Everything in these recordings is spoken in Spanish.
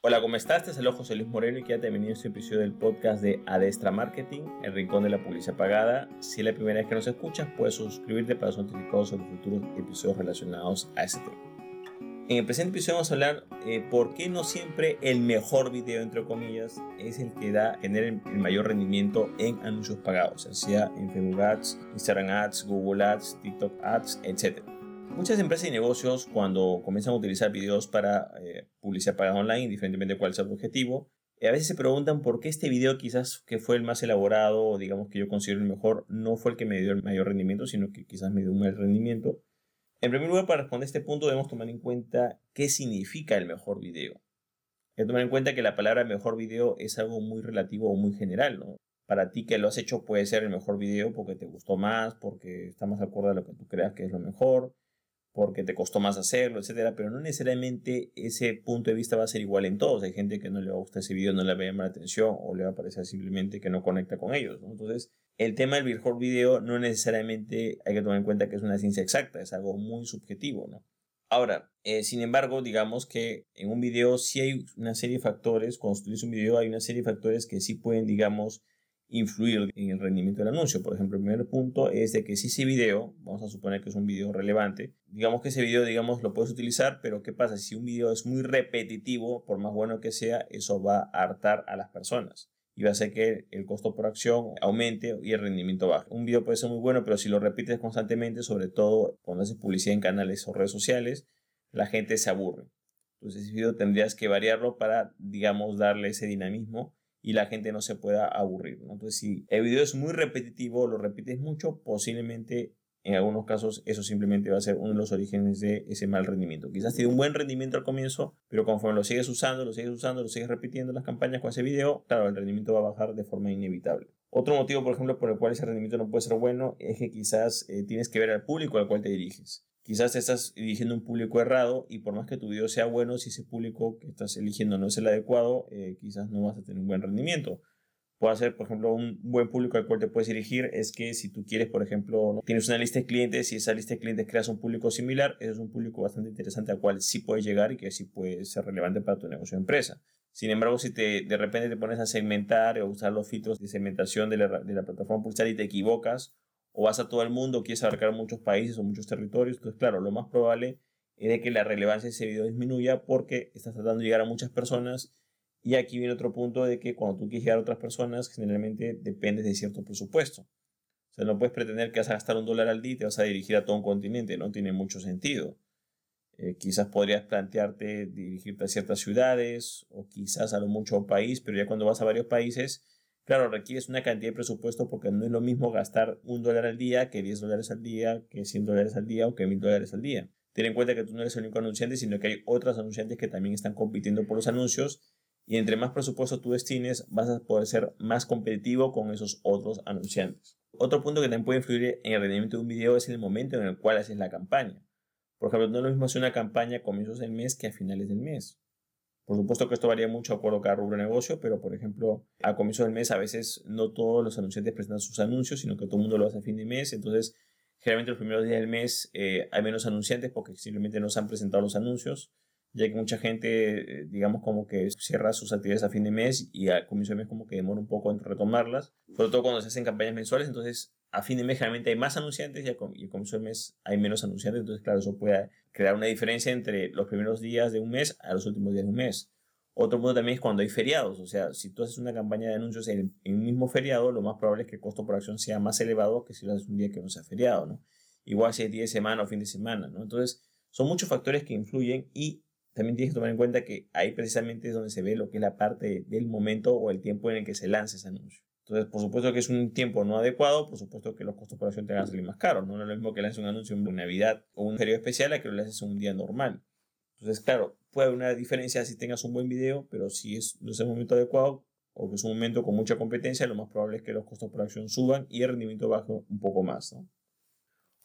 Hola, ¿cómo estás? Te saludo José Luis Moreno y quédate bienvenido a este episodio del podcast de Adestra Marketing, el rincón de la publicidad pagada. Si es la primera vez que nos escuchas, puedes suscribirte para ser notificado sobre futuros episodios relacionados a este tema. En el presente episodio vamos a hablar eh, por qué no siempre el mejor video, entre comillas, es el que da, genera el mayor rendimiento en anuncios pagados, sea en Facebook Ads, Instagram Ads, Google Ads, TikTok Ads, etc. Muchas empresas y negocios cuando comienzan a utilizar videos para eh, publicidad pagada online, indiferentemente de cuál sea el objetivo, eh, a veces se preguntan por qué este video quizás que fue el más elaborado o digamos que yo considero el mejor no fue el que me dio el mayor rendimiento, sino que quizás me dio un mal rendimiento. En primer lugar, para responder a este punto debemos tomar en cuenta qué significa el mejor video. Hay que tomar en cuenta que la palabra mejor video es algo muy relativo o muy general. Para ti que lo has hecho puede ser el mejor video porque te gustó más, porque está más acorde a lo que tú creas que es lo mejor, porque te costó más hacerlo, etcétera, pero no necesariamente ese punto de vista va a ser igual en todos. Hay gente que no le va a gustar ese video, no le va a llamar la atención o le va a parecer simplemente que no conecta con ellos. Entonces, el tema del mejor video no necesariamente hay que tomar en cuenta que es una ciencia exacta, es algo muy subjetivo, ¿no? Ahora, eh, sin embargo, digamos que en un video sí hay una serie de factores, cuando utiliza un video hay una serie de factores que sí pueden, digamos, influir en el rendimiento del anuncio. Por ejemplo, el primer punto es de que si ese video, vamos a suponer que es un video relevante, digamos que ese video, digamos, lo puedes utilizar, pero ¿qué pasa? Si un video es muy repetitivo, por más bueno que sea, eso va a hartar a las personas y va a hacer que el costo por acción aumente y el rendimiento baje. Un video puede ser muy bueno, pero si lo repites constantemente, sobre todo cuando haces publicidad en canales o redes sociales, la gente se aburre. Entonces ese video tendrías que variarlo para, digamos, darle ese dinamismo y la gente no se pueda aburrir. Entonces, si el video es muy repetitivo, lo repites mucho, posiblemente en algunos casos eso simplemente va a ser uno de los orígenes de ese mal rendimiento. Quizás tiene un buen rendimiento al comienzo, pero conforme lo sigues usando, lo sigues usando, lo sigues repitiendo las campañas con ese video, claro, el rendimiento va a bajar de forma inevitable. Otro motivo, por ejemplo, por el cual ese rendimiento no puede ser bueno es que quizás eh, tienes que ver al público al cual te diriges. Quizás te estás dirigiendo un público errado y por más que tu video sea bueno, si ese público que estás eligiendo no es el adecuado, eh, quizás no vas a tener un buen rendimiento. Puede ser, por ejemplo, un buen público al cual te puedes dirigir es que si tú quieres, por ejemplo, tienes una lista de clientes y esa lista de clientes creas un público similar, ese es un público bastante interesante al cual sí puedes llegar y que sí puede ser relevante para tu negocio o empresa. Sin embargo, si te, de repente te pones a segmentar o usar los filtros de segmentación de la, de la plataforma publicitaria y te equivocas o vas a todo el mundo, quieres abarcar muchos países o muchos territorios, entonces claro, lo más probable es que la relevancia de ese video disminuya porque estás tratando de llegar a muchas personas y aquí viene otro punto de que cuando tú quieres llegar a otras personas, generalmente dependes de cierto presupuesto. O sea, no puedes pretender que vas a gastar un dólar al día y te vas a dirigir a todo un continente, no tiene mucho sentido. Eh, quizás podrías plantearte dirigirte a ciertas ciudades o quizás a lo mucho a un país, pero ya cuando vas a varios países, Claro, requieres una cantidad de presupuesto porque no es lo mismo gastar un dólar al día que 10 dólares al día, que 100 dólares al día o que 1000 dólares al día. Ten en cuenta que tú no eres el único anunciante, sino que hay otros anunciantes que también están compitiendo por los anuncios y entre más presupuesto tú destines, vas a poder ser más competitivo con esos otros anunciantes. Otro punto que también puede influir en el rendimiento de un video es el momento en el cual haces la campaña. Por ejemplo, no es lo mismo hacer una campaña a comienzos del mes que a finales del mes. Por supuesto que esto varía mucho de acuerdo a cada rubro de negocio, pero por ejemplo, a comienzo del mes a veces no todos los anunciantes presentan sus anuncios, sino que todo el mundo lo hace a fin de mes. Entonces, generalmente los primeros días del mes eh, hay menos anunciantes porque simplemente no se han presentado los anuncios, ya que mucha gente, eh, digamos, como que cierra sus actividades a fin de mes y al comienzo del mes como que demora un poco en retomarlas, sobre todo cuando se hacen campañas mensuales, entonces a fin de mes generalmente hay más anunciantes y al comienzo del mes hay menos anunciantes, entonces claro, eso puede crear una diferencia entre los primeros días de un mes a los últimos días de un mes. Otro punto también es cuando hay feriados, o sea, si tú haces una campaña de anuncios en, un mismo feriado, lo más probable es que el costo por acción sea más elevado que si lo haces un día que no sea feriado, ¿no? Igual si es día de semana o fin de semana, ¿no? Entonces, son muchos factores que influyen y también tienes que tomar en cuenta que ahí precisamente es donde se ve lo que es la parte del momento o el tiempo en el que se lanza ese anuncio. Entonces, por supuesto que es un tiempo no adecuado, por supuesto que los costos por acción te van a salir más caros. No, es lo mismo que lances un anuncio en Navidad o un periodo especial a que lo lances un día normal. Entonces, claro, puede haber una diferencia si tengas un buen video, pero si es, no es el momento adecuado o que es un momento con mucha competencia, lo más probable es que los costos por acción suban y el rendimiento baje un poco más.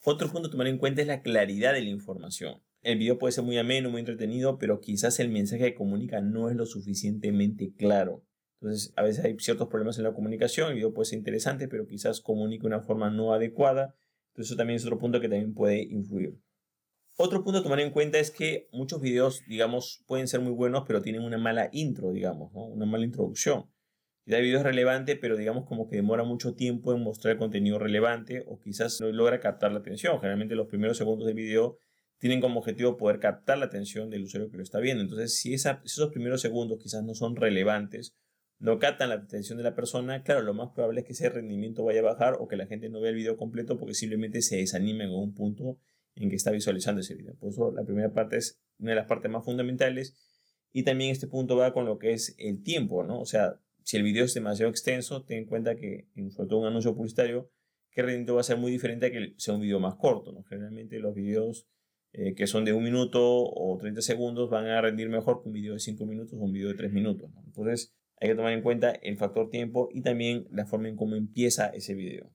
Otro punto a tomar en cuenta es la claridad de la información. El video puede ser muy ameno, muy entretenido, pero quizás el mensaje que comunica no es lo suficientemente claro. Entonces, a veces hay ciertos problemas en la comunicación, el video puede ser interesante, pero quizás comunica de una forma no adecuada. Entonces, eso también es otro punto que también puede influir. Otro punto a tomar en cuenta es que muchos videos, digamos, pueden ser muy buenos, pero tienen una mala intro, digamos, ¿no? una mala introducción. Ya el video es relevante, pero digamos como que demora mucho tiempo en mostrar contenido relevante o quizás no logra captar la atención. Generalmente los primeros segundos del video tienen como objetivo poder captar la atención del usuario que lo está viendo. Entonces, si esos primeros segundos quizás no son relevantes, no captan la atención de la persona, claro, lo más probable es que ese rendimiento vaya a bajar o que la gente no vea el video completo porque simplemente se desanime en un punto en que está visualizando ese video. Por eso la primera parte es una de las partes más fundamentales y también este punto va con lo que es el tiempo, ¿no? O sea, si el video es demasiado extenso, ten en cuenta que, en sobre todo un anuncio publicitario, que el rendimiento va a ser muy diferente a que sea un video más corto, ¿no? Generalmente los videos eh, que son de un minuto o 30 segundos van a rendir mejor que un video de 5 minutos o un video de 3 minutos, ¿no? Entonces, hay que tomar en cuenta el factor tiempo y también la forma en cómo empieza ese video.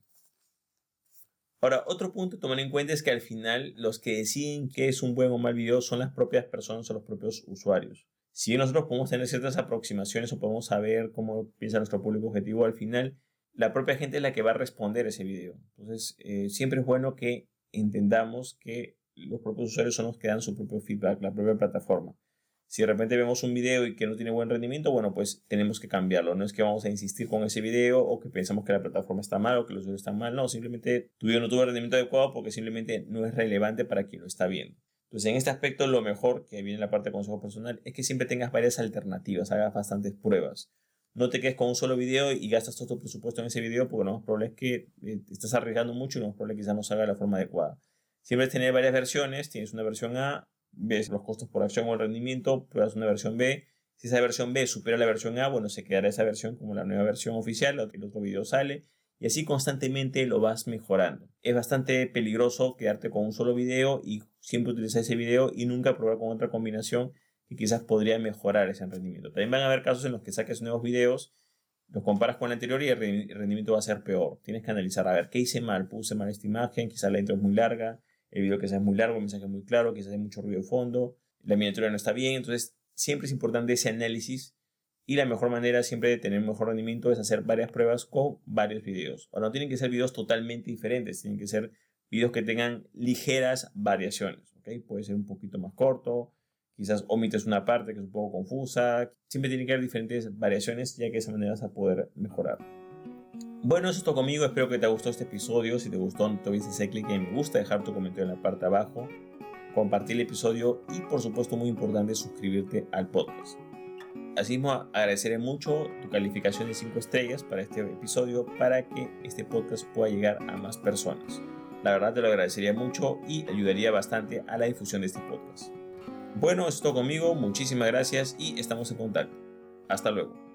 Ahora, otro punto a tomar en cuenta es que al final los que deciden qué es un buen o mal video son las propias personas o los propios usuarios. Si nosotros podemos tener ciertas aproximaciones o podemos saber cómo piensa nuestro público objetivo, al final la propia gente es la que va a responder ese video. Entonces, eh, siempre es bueno que entendamos que los propios usuarios son los que dan su propio feedback, la propia plataforma. Si de repente vemos un video y que no tiene buen rendimiento, bueno, pues tenemos que cambiarlo. No es que vamos a insistir con ese video o que pensamos que la plataforma está mal o que los usuarios están mal. No, simplemente tu video no tuvo rendimiento adecuado porque simplemente no es relevante para quien lo está viendo. Entonces, en este aspecto, lo mejor que viene en la parte de consejo personal es que siempre tengas varias alternativas, hagas bastantes pruebas. No te quedes con un solo video y gastas todo tu presupuesto en ese video porque lo más probable es que eh, te estás arriesgando mucho y lo más probable es que quizás no salga de la forma adecuada. Siempre tener varias versiones, tienes una versión A, ves los costos por acción o el rendimiento, pruebas una versión B. Si esa versión B supera la versión A, bueno, se quedará esa versión como la nueva versión oficial, el otro video sale y así constantemente lo vas mejorando. Es bastante peligroso quedarte con un solo video y siempre utilizar ese video y nunca probar con otra combinación que quizás podría mejorar ese rendimiento. También van a haber casos en los que saques nuevos videos, los comparas con el anterior y el rendimiento va a ser peor. Tienes que analizar, a ver, ¿qué hice mal? Puse mal esta imagen, quizás la intro es muy larga, el video quizás es muy largo, el mensaje muy claro, quizás hay mucho ruido de fondo, la miniatura no está bien, entonces siempre es importante ese análisis y la mejor manera siempre de tener mejor rendimiento es hacer varias pruebas con varios videos. Ahora no tienen que ser videos totalmente diferentes, tienen que ser videos que tengan ligeras variaciones, ¿ok? Puede ser un poquito más corto, quizás omites una parte que es un poco confusa, siempre tienen que haber diferentes variaciones ya que de esa manera vas a poder mejorar. Bueno, eso es todo conmigo. Espero que te gustado este episodio. Si te gustó, no te olvides ese clic en me gusta, dejar tu comentario en la parte abajo, compartir el episodio y, por supuesto, muy importante, suscribirte al podcast. Asimismo, agradeceré mucho tu calificación de 5 estrellas para este episodio para que este podcast pueda llegar a más personas. La verdad te lo agradecería mucho y ayudaría bastante a la difusión de este podcast. Bueno, eso es todo conmigo. Muchísimas gracias y estamos en contacto. Hasta luego.